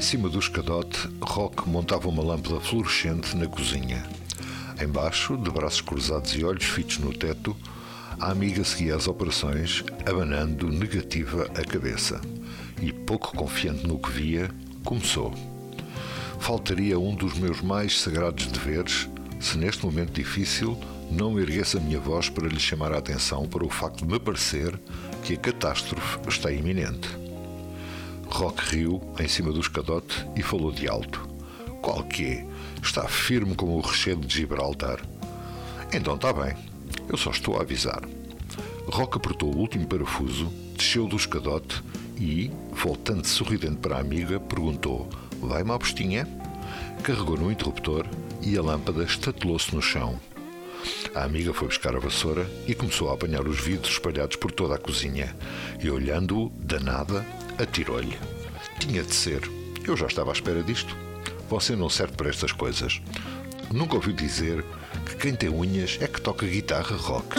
cima do escadote, Rock montava uma lâmpada fluorescente na cozinha. Embaixo, de braços cruzados e olhos fitos no teto, a amiga seguia as operações, abanando negativa a cabeça. E pouco confiante no que via, começou. Faltaria um dos meus mais sagrados deveres se neste momento difícil não erguesse a minha voz para lhe chamar a atenção para o facto de me parecer que a catástrofe está iminente. Rock riu em cima do escadote e falou de alto. Qual que é? Está firme como o rechedo de Gibraltar. Então está bem, eu só estou a avisar. Rock apertou o último parafuso, desceu do escadote e, voltando sorridente para a amiga, perguntou: Vai uma postinha? Carregou no interruptor e a lâmpada estatelou-se no chão. A amiga foi buscar a vassoura e começou a apanhar os vidros espalhados por toda a cozinha. E olhando-o, danada, atirou-lhe. Tinha de ser. Eu já estava à espera disto. Você não serve para estas coisas. Nunca ouviu dizer que quem tem unhas é que toca guitarra rock.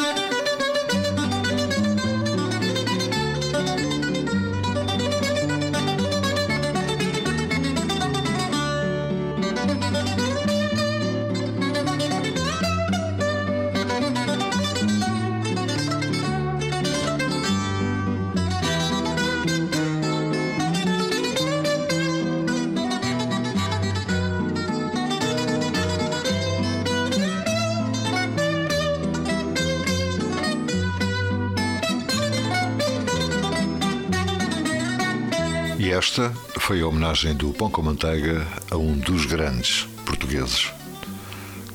E esta foi a homenagem do Pão com Manteiga a um dos grandes portugueses.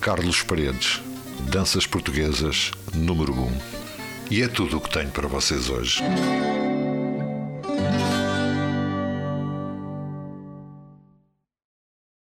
Carlos Paredes, Danças Portuguesas, número 1. Um. E é tudo o que tenho para vocês hoje.